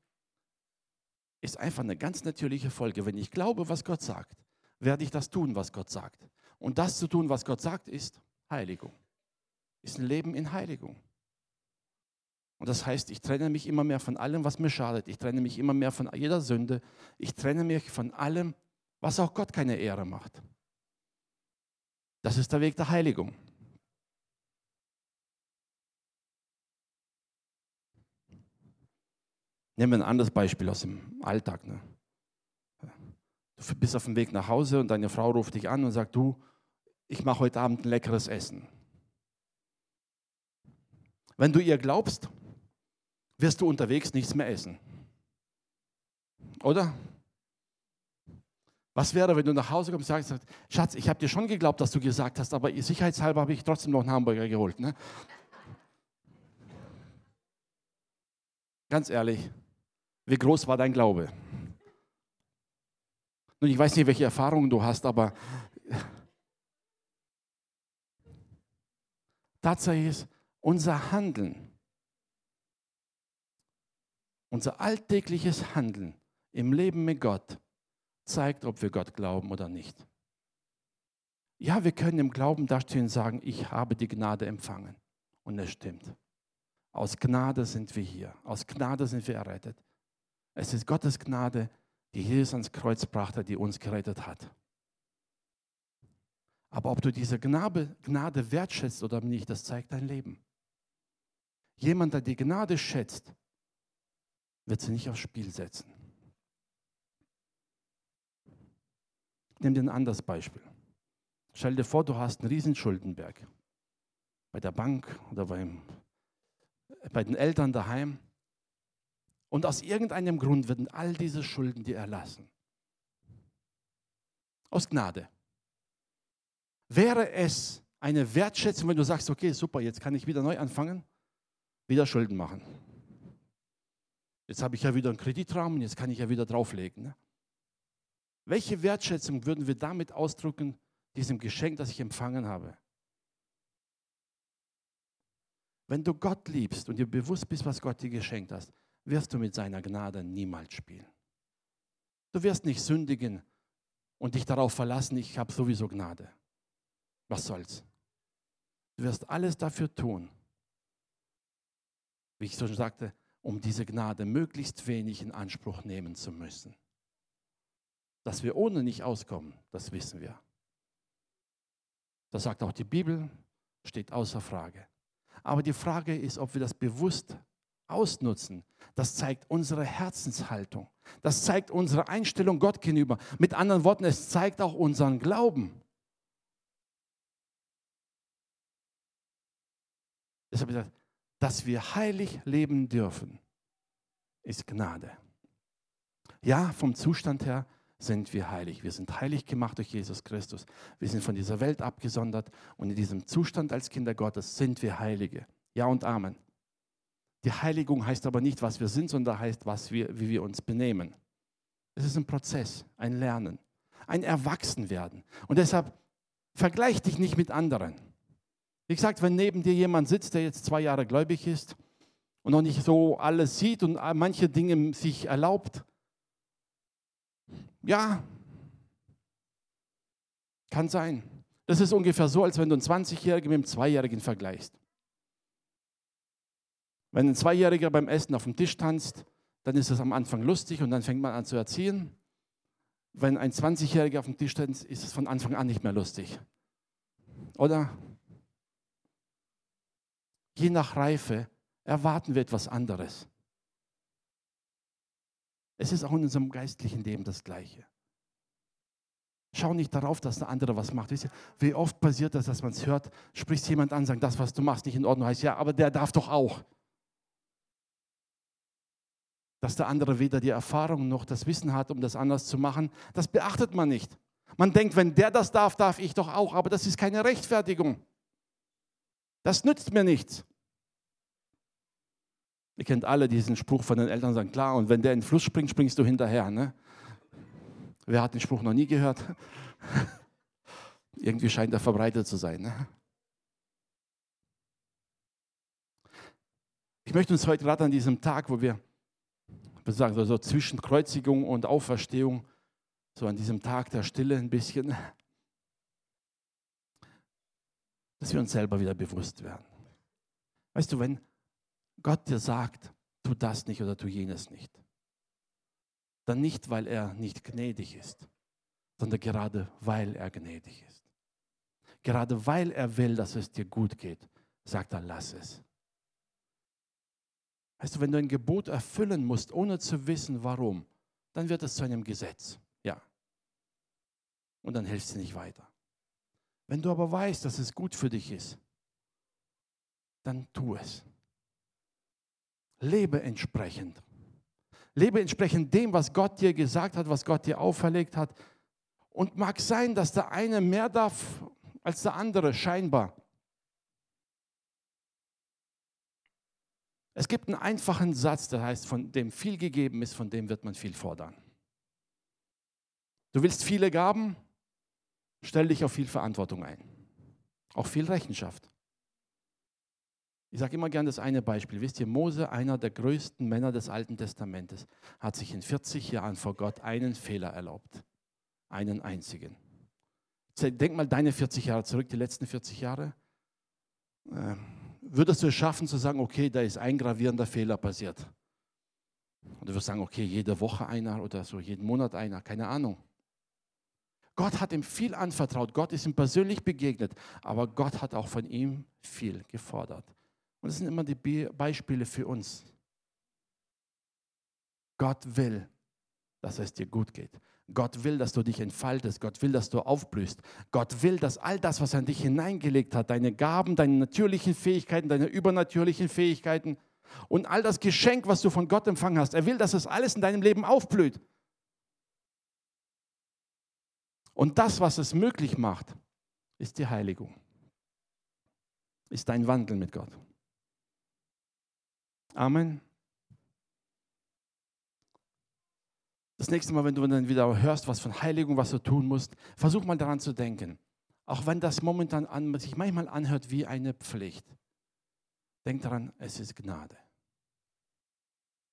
ist einfach eine ganz natürliche Folge. Wenn ich glaube, was Gott sagt, werde ich das tun, was Gott sagt. Und das zu tun, was Gott sagt, ist Heiligung. Ist ein Leben in Heiligung. Und das heißt, ich trenne mich immer mehr von allem, was mir schadet. Ich trenne mich immer mehr von jeder Sünde. Ich trenne mich von allem, was auch Gott keine Ehre macht. Das ist der Weg der Heiligung. Nehmen wir ein anderes Beispiel aus dem Alltag. Ne? Du bist auf dem Weg nach Hause und deine Frau ruft dich an und sagt, du, ich mache heute Abend ein leckeres Essen. Wenn du ihr glaubst, wirst du unterwegs nichts mehr essen. Oder? Was wäre, wenn du nach Hause kommst und sagst, Schatz, ich habe dir schon geglaubt, dass du gesagt hast, aber sicherheitshalber habe ich trotzdem noch einen Hamburger geholt. Ne? Ganz ehrlich, wie groß war dein Glaube? Nun, ich weiß nicht, welche Erfahrungen du hast, aber Tatsache ist, unser Handeln, unser alltägliches Handeln im Leben mit Gott zeigt, ob wir Gott glauben oder nicht. Ja, wir können im Glauben dastehen und sagen, ich habe die Gnade empfangen. Und es stimmt. Aus Gnade sind wir hier. Aus Gnade sind wir errettet. Es ist Gottes Gnade, die Jesus ans Kreuz brachte, die uns gerettet hat. Aber ob du diese Gnade, Gnade wertschätzt oder nicht, das zeigt dein Leben. Jemand, der die Gnade schätzt, wird sie nicht aufs Spiel setzen. Nimm dir ein anderes Beispiel. Stell dir vor, du hast einen riesen Schuldenberg. Bei der Bank oder beim, bei den Eltern daheim. Und aus irgendeinem Grund werden all diese Schulden dir erlassen. Aus Gnade. Wäre es eine Wertschätzung, wenn du sagst, okay, super, jetzt kann ich wieder neu anfangen, wieder Schulden machen. Jetzt habe ich ja wieder einen Kreditrahmen, jetzt kann ich ja wieder drauflegen. Ne? Welche Wertschätzung würden wir damit ausdrücken, diesem Geschenk, das ich empfangen habe? Wenn du Gott liebst und dir bewusst bist, was Gott dir geschenkt hat, wirst du mit seiner Gnade niemals spielen. Du wirst nicht sündigen und dich darauf verlassen, ich habe sowieso Gnade. Was soll's? Du wirst alles dafür tun, wie ich schon sagte, um diese Gnade möglichst wenig in Anspruch nehmen zu müssen. Dass wir ohne nicht auskommen, das wissen wir. Das sagt auch die Bibel, steht außer Frage. Aber die Frage ist, ob wir das bewusst ausnutzen. Das zeigt unsere Herzenshaltung. Das zeigt unsere Einstellung Gott gegenüber. Mit anderen Worten, es zeigt auch unseren Glauben. Deshalb gesagt, dass wir heilig leben dürfen, ist Gnade. Ja, vom Zustand her sind wir heilig. Wir sind heilig gemacht durch Jesus Christus. Wir sind von dieser Welt abgesondert und in diesem Zustand als Kinder Gottes sind wir Heilige. Ja und Amen. Die Heiligung heißt aber nicht, was wir sind, sondern heißt, was wir, wie wir uns benehmen. Es ist ein Prozess, ein Lernen, ein Erwachsenwerden. Und deshalb vergleich dich nicht mit anderen. Wie gesagt, wenn neben dir jemand sitzt, der jetzt zwei Jahre gläubig ist und noch nicht so alles sieht und manche Dinge sich erlaubt, ja, kann sein. Das ist ungefähr so, als wenn du einen 20-Jährigen mit einem Zweijährigen vergleichst. Wenn ein Zweijähriger beim Essen auf dem Tisch tanzt, dann ist es am Anfang lustig und dann fängt man an zu erziehen. Wenn ein 20-Jähriger auf dem Tisch tanzt, ist es von Anfang an nicht mehr lustig. Oder? Je nach Reife erwarten wir etwas anderes. Es ist auch in unserem geistlichen Leben das Gleiche. Schau nicht darauf, dass der andere was macht. Wie oft passiert das, dass man es hört, spricht jemand an, sagt, das, was du machst, nicht in Ordnung, heißt ja, aber der darf doch auch. Dass der andere weder die Erfahrung noch das Wissen hat, um das anders zu machen, das beachtet man nicht. Man denkt, wenn der das darf, darf ich doch auch, aber das ist keine Rechtfertigung. Das nützt mir nichts. Ihr kennt alle diesen Spruch von den Eltern, sagen, klar, und wenn der in den Fluss springt, springst du hinterher. Ne? Wer hat den Spruch noch nie gehört? *laughs* Irgendwie scheint er verbreitet zu sein. Ne? Ich möchte uns heute gerade an diesem Tag, wo wir sagen, so, so zwischen Kreuzigung und Auferstehung, so an diesem Tag der Stille ein bisschen, dass wir uns selber wieder bewusst werden. Weißt du, wenn Gott dir sagt, tu das nicht oder tu jenes nicht, dann nicht, weil er nicht gnädig ist, sondern gerade weil er gnädig ist. Gerade weil er will, dass es dir gut geht, sagt er, lass es. Weißt du, wenn du ein Gebot erfüllen musst, ohne zu wissen, warum, dann wird es zu einem Gesetz. Ja. Und dann hilft es nicht weiter. Wenn du aber weißt, dass es gut für dich ist, dann tu es. Lebe entsprechend. Lebe entsprechend dem, was Gott dir gesagt hat, was Gott dir auferlegt hat. Und mag sein, dass der eine mehr darf als der andere, scheinbar. Es gibt einen einfachen Satz, der heißt, von dem viel gegeben ist, von dem wird man viel fordern. Du willst viele Gaben, stell dich auf viel Verantwortung ein. Auch viel Rechenschaft. Ich sage immer gerne das eine Beispiel. Wisst ihr, Mose, einer der größten Männer des Alten Testamentes, hat sich in 40 Jahren vor Gott einen Fehler erlaubt. Einen einzigen. Denk mal deine 40 Jahre zurück, die letzten 40 Jahre. Ähm, würdest du es schaffen zu sagen, okay, da ist ein gravierender Fehler passiert? Und du wirst sagen, okay, jede Woche einer oder so, jeden Monat einer, keine Ahnung. Gott hat ihm viel anvertraut, Gott ist ihm persönlich begegnet, aber Gott hat auch von ihm viel gefordert. Und das sind immer die Beispiele für uns. Gott will, dass es dir gut geht. Gott will, dass du dich entfaltest. Gott will, dass du aufblühst. Gott will, dass all das, was er in dich hineingelegt hat, deine Gaben, deine natürlichen Fähigkeiten, deine übernatürlichen Fähigkeiten und all das Geschenk, was du von Gott empfangen hast, er will, dass es alles in deinem Leben aufblüht. Und das, was es möglich macht, ist die Heiligung, ist dein Wandel mit Gott. Amen. Das nächste Mal, wenn du dann wieder hörst, was von Heiligung, was du tun musst, versuch mal daran zu denken. Auch wenn das momentan an, sich manchmal anhört wie eine Pflicht. Denk daran, es ist Gnade.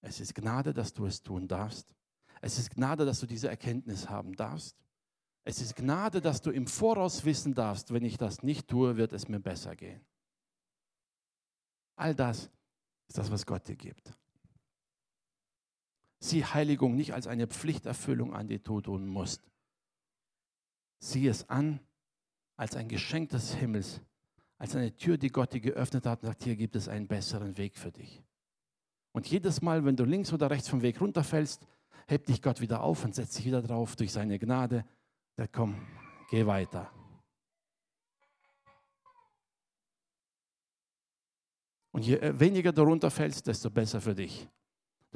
Es ist Gnade, dass du es tun darfst. Es ist Gnade, dass du diese Erkenntnis haben darfst. Es ist Gnade, dass du im Voraus wissen darfst, wenn ich das nicht tue, wird es mir besser gehen. All das ist das, was Gott dir gibt. Sieh Heiligung nicht als eine Pflichterfüllung an, die du tun musst. Sieh es an als ein Geschenk des Himmels, als eine Tür, die Gott dir geöffnet hat und sagt, hier gibt es einen besseren Weg für dich. Und jedes Mal, wenn du links oder rechts vom Weg runterfällst, hebt dich Gott wieder auf und setzt dich wieder drauf durch seine Gnade. Sagt, komm, geh weiter. Und je äh, weniger du runterfällst, desto besser für dich.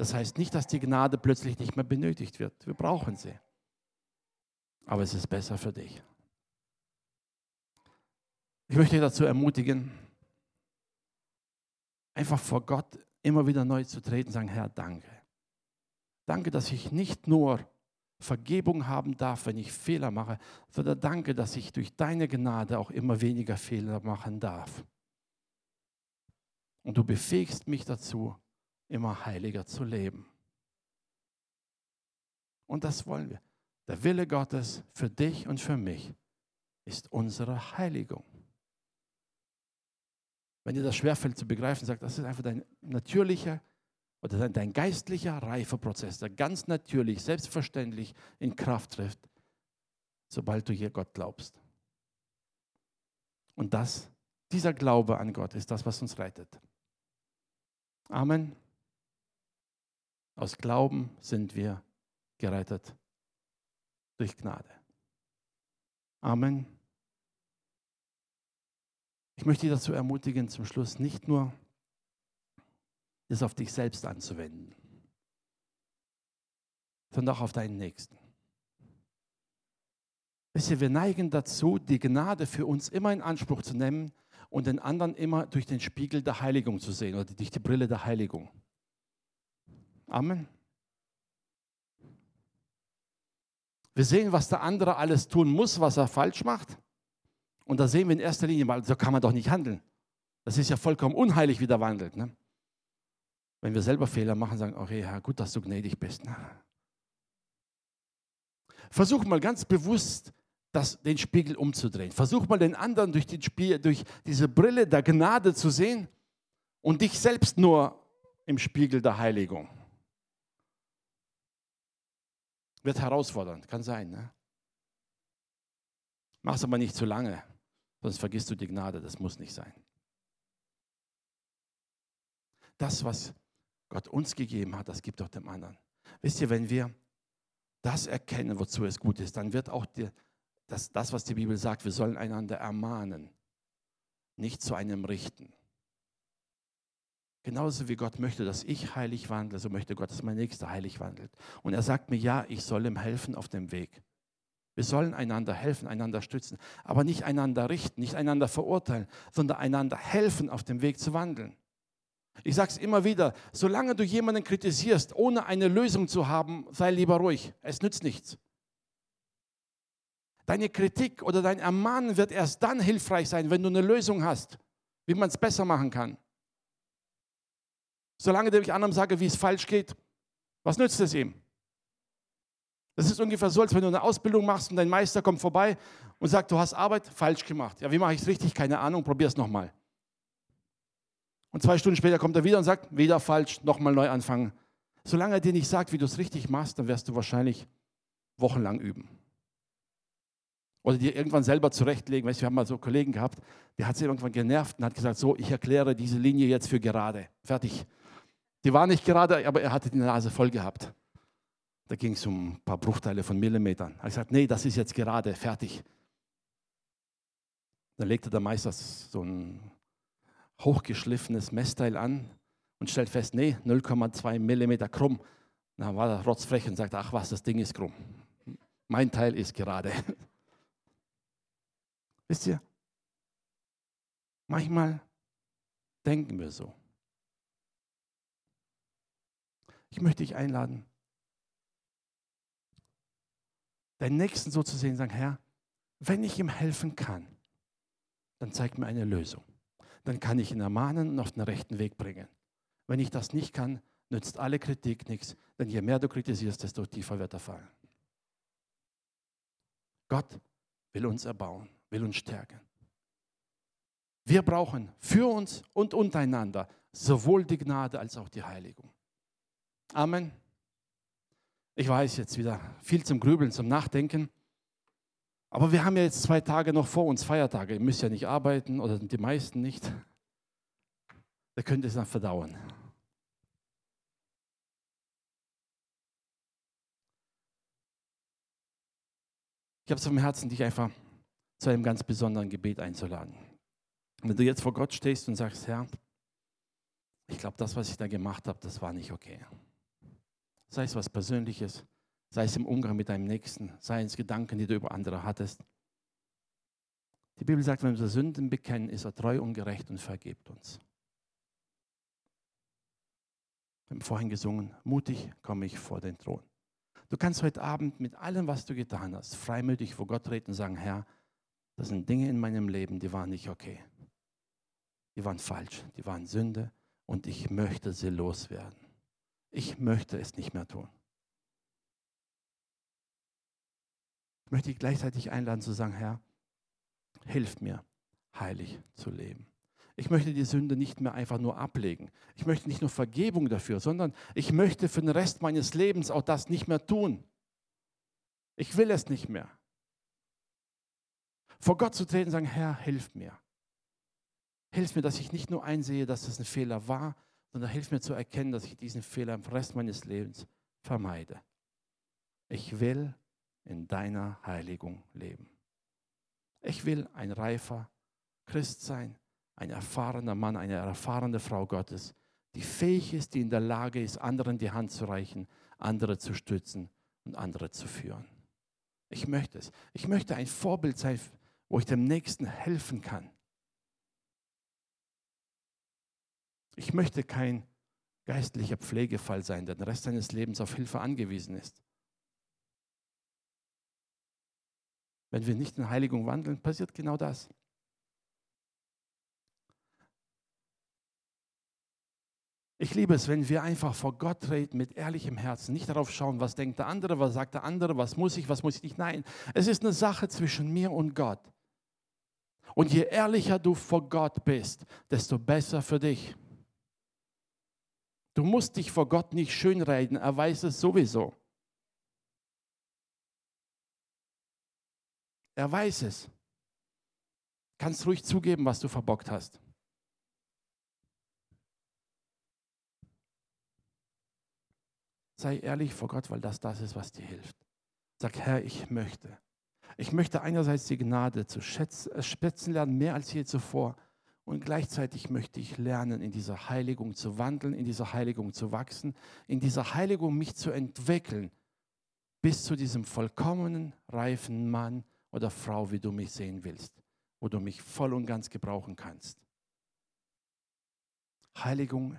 Das heißt nicht, dass die Gnade plötzlich nicht mehr benötigt wird. Wir brauchen sie. Aber es ist besser für dich. Ich möchte dich dazu ermutigen, einfach vor Gott immer wieder neu zu treten sagen, Herr, danke. Danke, dass ich nicht nur Vergebung haben darf, wenn ich Fehler mache, sondern danke, dass ich durch deine Gnade auch immer weniger Fehler machen darf. Und du befähigst mich dazu, immer heiliger zu leben. Und das wollen wir. Der Wille Gottes für dich und für mich ist unsere Heiligung. Wenn dir das schwerfällt zu begreifen, sagt, das ist einfach dein natürlicher oder dein, dein geistlicher Reifeprozess, der ganz natürlich, selbstverständlich in Kraft trifft, sobald du hier Gott glaubst. Und das, dieser Glaube an Gott ist das, was uns rettet. Amen. Aus Glauben sind wir gerettet durch Gnade. Amen. Ich möchte dich dazu ermutigen, zum Schluss nicht nur es auf dich selbst anzuwenden, sondern auch auf deinen Nächsten. Wisst ihr, wir neigen dazu, die Gnade für uns immer in Anspruch zu nehmen und den anderen immer durch den Spiegel der Heiligung zu sehen oder durch die Brille der Heiligung. Amen. Wir sehen, was der andere alles tun muss, was er falsch macht. Und da sehen wir in erster Linie, weil so kann man doch nicht handeln. Das ist ja vollkommen unheilig, wie der wandelt. Ne? Wenn wir selber Fehler machen, sagen, okay, Herr, gut, dass du gnädig bist. Ne? Versuch mal ganz bewusst, das, den Spiegel umzudrehen. Versuch mal den anderen durch, den Spiel, durch diese Brille der Gnade zu sehen und dich selbst nur im Spiegel der Heiligung. Wird herausfordernd, kann sein. Ne? Mach's aber nicht zu lange, sonst vergisst du die Gnade, das muss nicht sein. Das, was Gott uns gegeben hat, das gibt auch dem anderen. Wisst ihr, wenn wir das erkennen, wozu es gut ist, dann wird auch die, das, das, was die Bibel sagt, wir sollen einander ermahnen, nicht zu einem richten. Genauso wie Gott möchte, dass ich heilig wandle, so möchte Gott, dass mein Nächster heilig wandelt. Und er sagt mir, ja, ich soll ihm helfen auf dem Weg. Wir sollen einander helfen, einander stützen, aber nicht einander richten, nicht einander verurteilen, sondern einander helfen, auf dem Weg zu wandeln. Ich sage es immer wieder, solange du jemanden kritisierst, ohne eine Lösung zu haben, sei lieber ruhig. Es nützt nichts. Deine Kritik oder dein Ermahnen wird erst dann hilfreich sein, wenn du eine Lösung hast, wie man es besser machen kann. Solange ich anderen sage, wie es falsch geht, was nützt es ihm? Das ist ungefähr so, als wenn du eine Ausbildung machst und dein Meister kommt vorbei und sagt, du hast Arbeit falsch gemacht. Ja, wie mache ich es richtig? Keine Ahnung, probier es nochmal. Und zwei Stunden später kommt er wieder und sagt, wieder falsch, nochmal neu anfangen. Solange er dir nicht sagt, wie du es richtig machst, dann wirst du wahrscheinlich wochenlang üben. Oder dir irgendwann selber zurechtlegen. Weißt, wir haben mal so Kollegen gehabt, der hat sich irgendwann genervt und hat gesagt, so, ich erkläre diese Linie jetzt für gerade. Fertig. Die war nicht gerade, aber er hatte die Nase voll gehabt. Da ging es um ein paar Bruchteile von Millimetern. Er hat gesagt, nee, das ist jetzt gerade, fertig. Dann legte der Meister so ein hochgeschliffenes Messteil an und stellt fest, nee, 0,2 Millimeter krumm. Dann war er rotzfrech und sagt, ach was, das Ding ist krumm. Mein Teil ist gerade. *laughs* Wisst ihr, manchmal denken wir so. Ich möchte dich einladen, deinen Nächsten so zu sehen, sagen, Herr, wenn ich ihm helfen kann, dann zeig mir eine Lösung. Dann kann ich ihn ermahnen und auf den rechten Weg bringen. Wenn ich das nicht kann, nützt alle Kritik nichts, denn je mehr du kritisierst, desto tiefer wird er fallen. Gott will uns erbauen, will uns stärken. Wir brauchen für uns und untereinander sowohl die Gnade als auch die Heiligung. Amen. Ich weiß jetzt wieder viel zum Grübeln, zum Nachdenken. Aber wir haben ja jetzt zwei Tage noch vor uns, Feiertage. Ihr müsst ja nicht arbeiten oder die meisten nicht. Da könnt ihr es dann verdauen. Ich habe es auf dem Herzen, dich einfach zu einem ganz besonderen Gebet einzuladen. Wenn du jetzt vor Gott stehst und sagst, Herr, ich glaube, das, was ich da gemacht habe, das war nicht okay. Sei es was Persönliches, sei es im Umgang mit deinem Nächsten, sei es Gedanken, die du über andere hattest. Die Bibel sagt, wenn wir Sünden bekennen, ist er treu und gerecht und vergibt uns. Wir haben vorhin gesungen, mutig komme ich vor den Thron. Du kannst heute Abend mit allem, was du getan hast, freimütig vor Gott treten und sagen, Herr, das sind Dinge in meinem Leben, die waren nicht okay. Die waren falsch, die waren Sünde und ich möchte sie loswerden. Ich möchte es nicht mehr tun. Ich möchte gleichzeitig einladen zu sagen, Herr, hilf mir, heilig zu leben. Ich möchte die Sünde nicht mehr einfach nur ablegen. Ich möchte nicht nur Vergebung dafür, sondern ich möchte für den Rest meines Lebens auch das nicht mehr tun. Ich will es nicht mehr. Vor Gott zu treten und sagen, Herr, hilf mir. Hilf mir, dass ich nicht nur einsehe, dass das ein Fehler war, sondern hilf mir zu erkennen, dass ich diesen Fehler im Rest meines Lebens vermeide. Ich will in deiner Heiligung leben. Ich will ein reifer Christ sein, ein erfahrener Mann, eine erfahrene Frau Gottes, die fähig ist, die in der Lage ist, anderen die Hand zu reichen, andere zu stützen und andere zu führen. Ich möchte es. Ich möchte ein Vorbild sein, wo ich dem Nächsten helfen kann. Ich möchte kein geistlicher Pflegefall sein, der den Rest seines Lebens auf Hilfe angewiesen ist. Wenn wir nicht in Heiligung wandeln, passiert genau das. Ich liebe es, wenn wir einfach vor Gott treten mit ehrlichem Herzen, nicht darauf schauen, was denkt der andere, was sagt der andere, was muss ich, was muss ich nicht. Nein, es ist eine Sache zwischen mir und Gott. Und je ehrlicher du vor Gott bist, desto besser für dich. Du musst dich vor Gott nicht schönreden, er weiß es sowieso. Er weiß es. Kannst ruhig zugeben, was du verbockt hast. Sei ehrlich vor Gott, weil das das ist, was dir hilft. Sag, Herr, ich möchte. Ich möchte einerseits die Gnade zu schätzen, äh, schätzen lernen, mehr als je zuvor. Und gleichzeitig möchte ich lernen, in dieser Heiligung zu wandeln, in dieser Heiligung zu wachsen, in dieser Heiligung mich zu entwickeln, bis zu diesem vollkommenen, reifen Mann oder Frau, wie du mich sehen willst, wo du mich voll und ganz gebrauchen kannst. Heiligung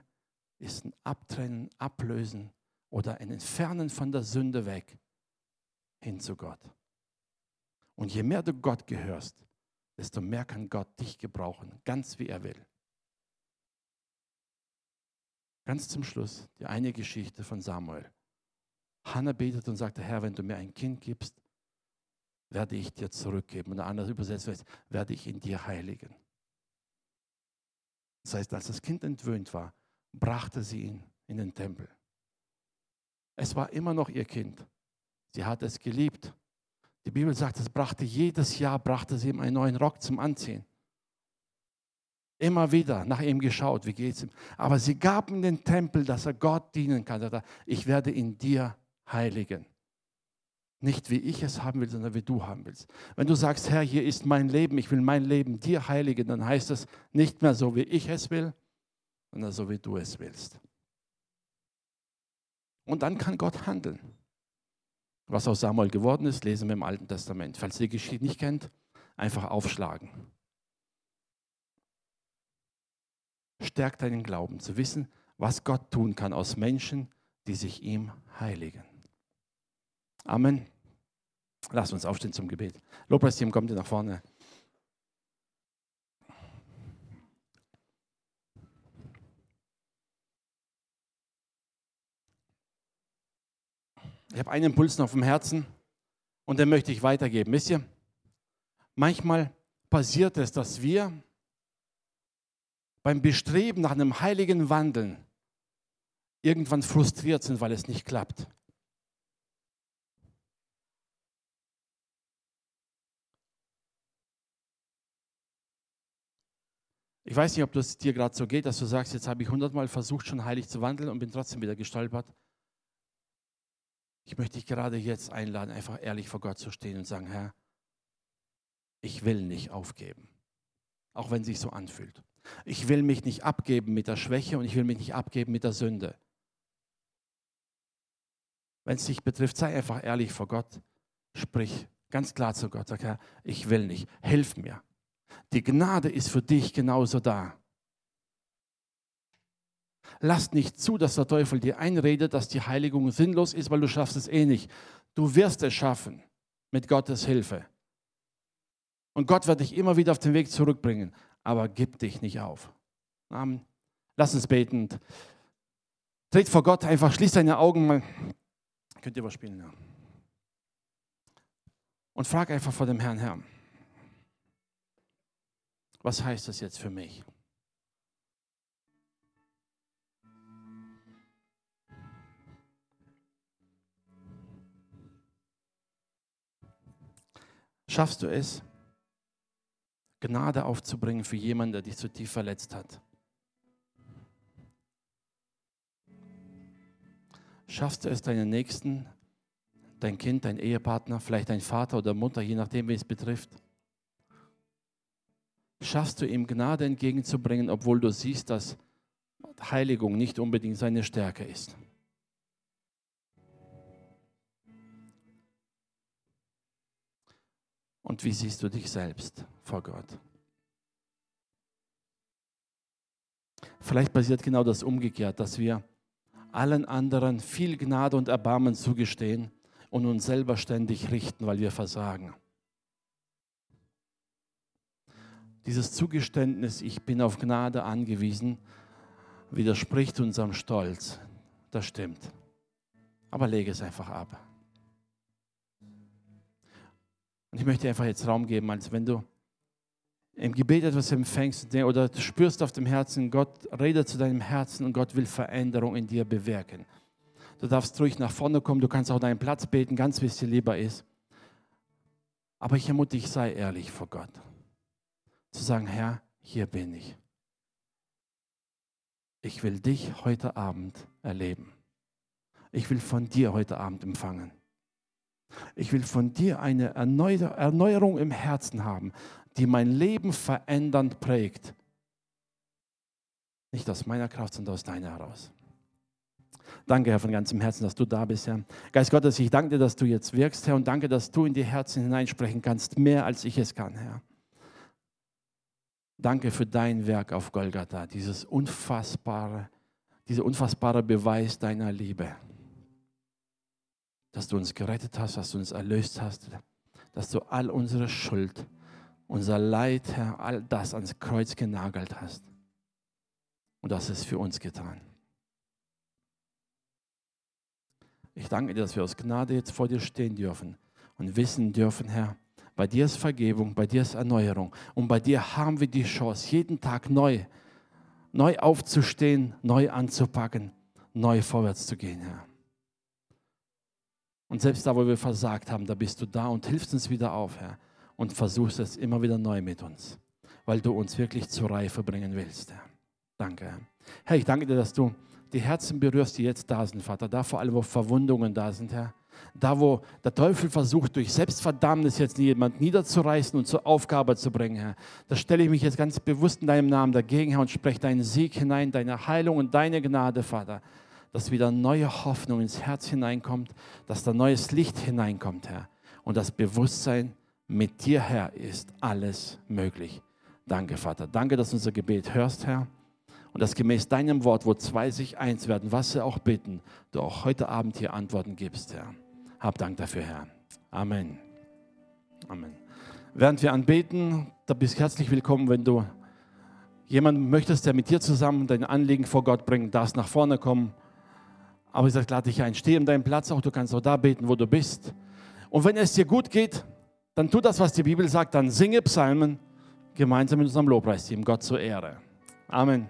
ist ein Abtrennen, Ablösen oder ein Entfernen von der Sünde weg hin zu Gott. Und je mehr du Gott gehörst, desto mehr kann Gott dich gebrauchen, ganz wie er will. Ganz zum Schluss die eine Geschichte von Samuel. Hannah betet und sagte, Herr, wenn du mir ein Kind gibst, werde ich dir zurückgeben. Und anders übersetzt wird, werde ich in dir heiligen. Das heißt, als das Kind entwöhnt war, brachte sie ihn in den Tempel. Es war immer noch ihr Kind. Sie hat es geliebt. Die Bibel sagt, es brachte jedes Jahr, brachte sie ihm einen neuen Rock zum Anziehen. Immer wieder nach ihm geschaut, wie geht es ihm. Aber sie gab ihm den Tempel, dass er Gott dienen kann. Ich werde in dir heiligen. Nicht wie ich es haben will, sondern wie du haben willst. Wenn du sagst, Herr, hier ist mein Leben, ich will mein Leben dir heiligen, dann heißt es nicht mehr so, wie ich es will, sondern so, wie du es willst. Und dann kann Gott handeln. Was aus Samuel geworden ist, lesen wir im Alten Testament. Falls ihr die Geschichte nicht kennt, einfach aufschlagen. Stärkt deinen Glauben zu wissen, was Gott tun kann aus Menschen, die sich ihm heiligen. Amen. Lass uns aufstehen zum Gebet. Lobpreisteam, kommt ihr nach vorne. Ich habe einen Impuls noch vom Herzen und den möchte ich weitergeben. Wisst ihr, manchmal passiert es, dass wir beim Bestreben nach einem heiligen Wandeln irgendwann frustriert sind, weil es nicht klappt. Ich weiß nicht, ob das dir gerade so geht, dass du sagst, jetzt habe ich hundertmal versucht, schon heilig zu wandeln und bin trotzdem wieder gestolpert. Ich möchte dich gerade jetzt einladen, einfach ehrlich vor Gott zu stehen und sagen, Herr, ich will nicht aufgeben, auch wenn es sich so anfühlt. Ich will mich nicht abgeben mit der Schwäche und ich will mich nicht abgeben mit der Sünde. Wenn es dich betrifft, sei einfach ehrlich vor Gott. Sprich ganz klar zu Gott. Sag, Herr, ich will nicht. Hilf mir. Die Gnade ist für dich genauso da. Lass nicht zu, dass der Teufel dir einredet, dass die Heiligung sinnlos ist, weil du schaffst es eh nicht. Du wirst es schaffen mit Gottes Hilfe. Und Gott wird dich immer wieder auf den Weg zurückbringen. Aber gib dich nicht auf. Amen. Lass uns beten. Tritt vor Gott einfach, schließ deine Augen. Könnt ihr was spielen? Ja. Und frag einfach vor dem Herrn, Herr, was heißt das jetzt für mich? Schaffst du es, Gnade aufzubringen für jemanden, der dich zu tief verletzt hat? Schaffst du es, deinen Nächsten, dein Kind, dein Ehepartner, vielleicht dein Vater oder Mutter, je nachdem, wie es betrifft, schaffst du ihm Gnade entgegenzubringen, obwohl du siehst, dass Heiligung nicht unbedingt seine Stärke ist? Und wie siehst du dich selbst vor Gott? Vielleicht passiert genau das umgekehrt, dass wir allen anderen viel Gnade und Erbarmen zugestehen und uns selber ständig richten, weil wir versagen. Dieses Zugeständnis, ich bin auf Gnade angewiesen, widerspricht unserem Stolz. Das stimmt. Aber lege es einfach ab. Und ich möchte einfach jetzt Raum geben, als wenn du im Gebet etwas empfängst oder du spürst auf dem Herzen, Gott redet zu deinem Herzen und Gott will Veränderung in dir bewirken. Du darfst ruhig nach vorne kommen, du kannst auch deinen Platz beten, ganz wie es dir lieber ist. Aber ich ermutige dich, sei ehrlich vor Gott. Zu sagen, Herr, hier bin ich. Ich will dich heute Abend erleben. Ich will von dir heute Abend empfangen. Ich will von dir eine Erneuerung im Herzen haben, die mein Leben verändernd prägt. Nicht aus meiner Kraft, sondern aus deiner heraus. Danke, Herr, von ganzem Herzen, dass du da bist, Herr. Geist Gottes, ich danke dir, dass du jetzt wirkst, Herr, und danke, dass du in die Herzen hineinsprechen kannst, mehr als ich es kann, Herr. Danke für dein Werk auf Golgatha, dieses unfassbare, dieser unfassbare Beweis deiner Liebe dass du uns gerettet hast, dass du uns erlöst hast, dass du all unsere Schuld, unser Leid, Herr, all das ans Kreuz genagelt hast. Und das ist für uns getan. Ich danke dir, dass wir aus Gnade jetzt vor dir stehen dürfen und wissen dürfen, Herr, bei dir ist Vergebung, bei dir ist Erneuerung. Und bei dir haben wir die Chance, jeden Tag neu, neu aufzustehen, neu anzupacken, neu vorwärts zu gehen, Herr. Und selbst da, wo wir versagt haben, da bist du da und hilfst uns wieder auf, Herr. Und versuchst es immer wieder neu mit uns, weil du uns wirklich zur Reife bringen willst, Herr. Danke, Herr. Herr, ich danke dir, dass du die Herzen berührst, die jetzt da sind, Vater. Da vor allem, wo Verwundungen da sind, Herr. Da, wo der Teufel versucht, durch Selbstverdammnis jetzt jemand niederzureißen und zur Aufgabe zu bringen, Herr. Da stelle ich mich jetzt ganz bewusst in deinem Namen dagegen, Herr, und spreche deinen Sieg hinein, deine Heilung und deine Gnade, Vater dass wieder neue Hoffnung ins Herz hineinkommt, dass da neues Licht hineinkommt, Herr. Und das Bewusstsein, mit dir, Herr, ist alles möglich. Danke, Vater. Danke, dass du unser Gebet hörst, Herr. Und dass gemäß deinem Wort, wo zwei sich eins werden, was sie auch bitten, du auch heute Abend hier Antworten gibst, Herr. Hab Dank dafür, Herr. Amen. Amen. Während wir anbeten, da bist herzlich willkommen, wenn du jemanden möchtest, der mit dir zusammen dein Anliegen vor Gott bringt, darfst nach vorne kommen. Aber ich sage, lade dich ein, steh in deinem Platz auch, du kannst auch da beten, wo du bist. Und wenn es dir gut geht, dann tu das, was die Bibel sagt, dann singe Psalmen gemeinsam mit unserem Lobpreisteam, Gott zur Ehre. Amen.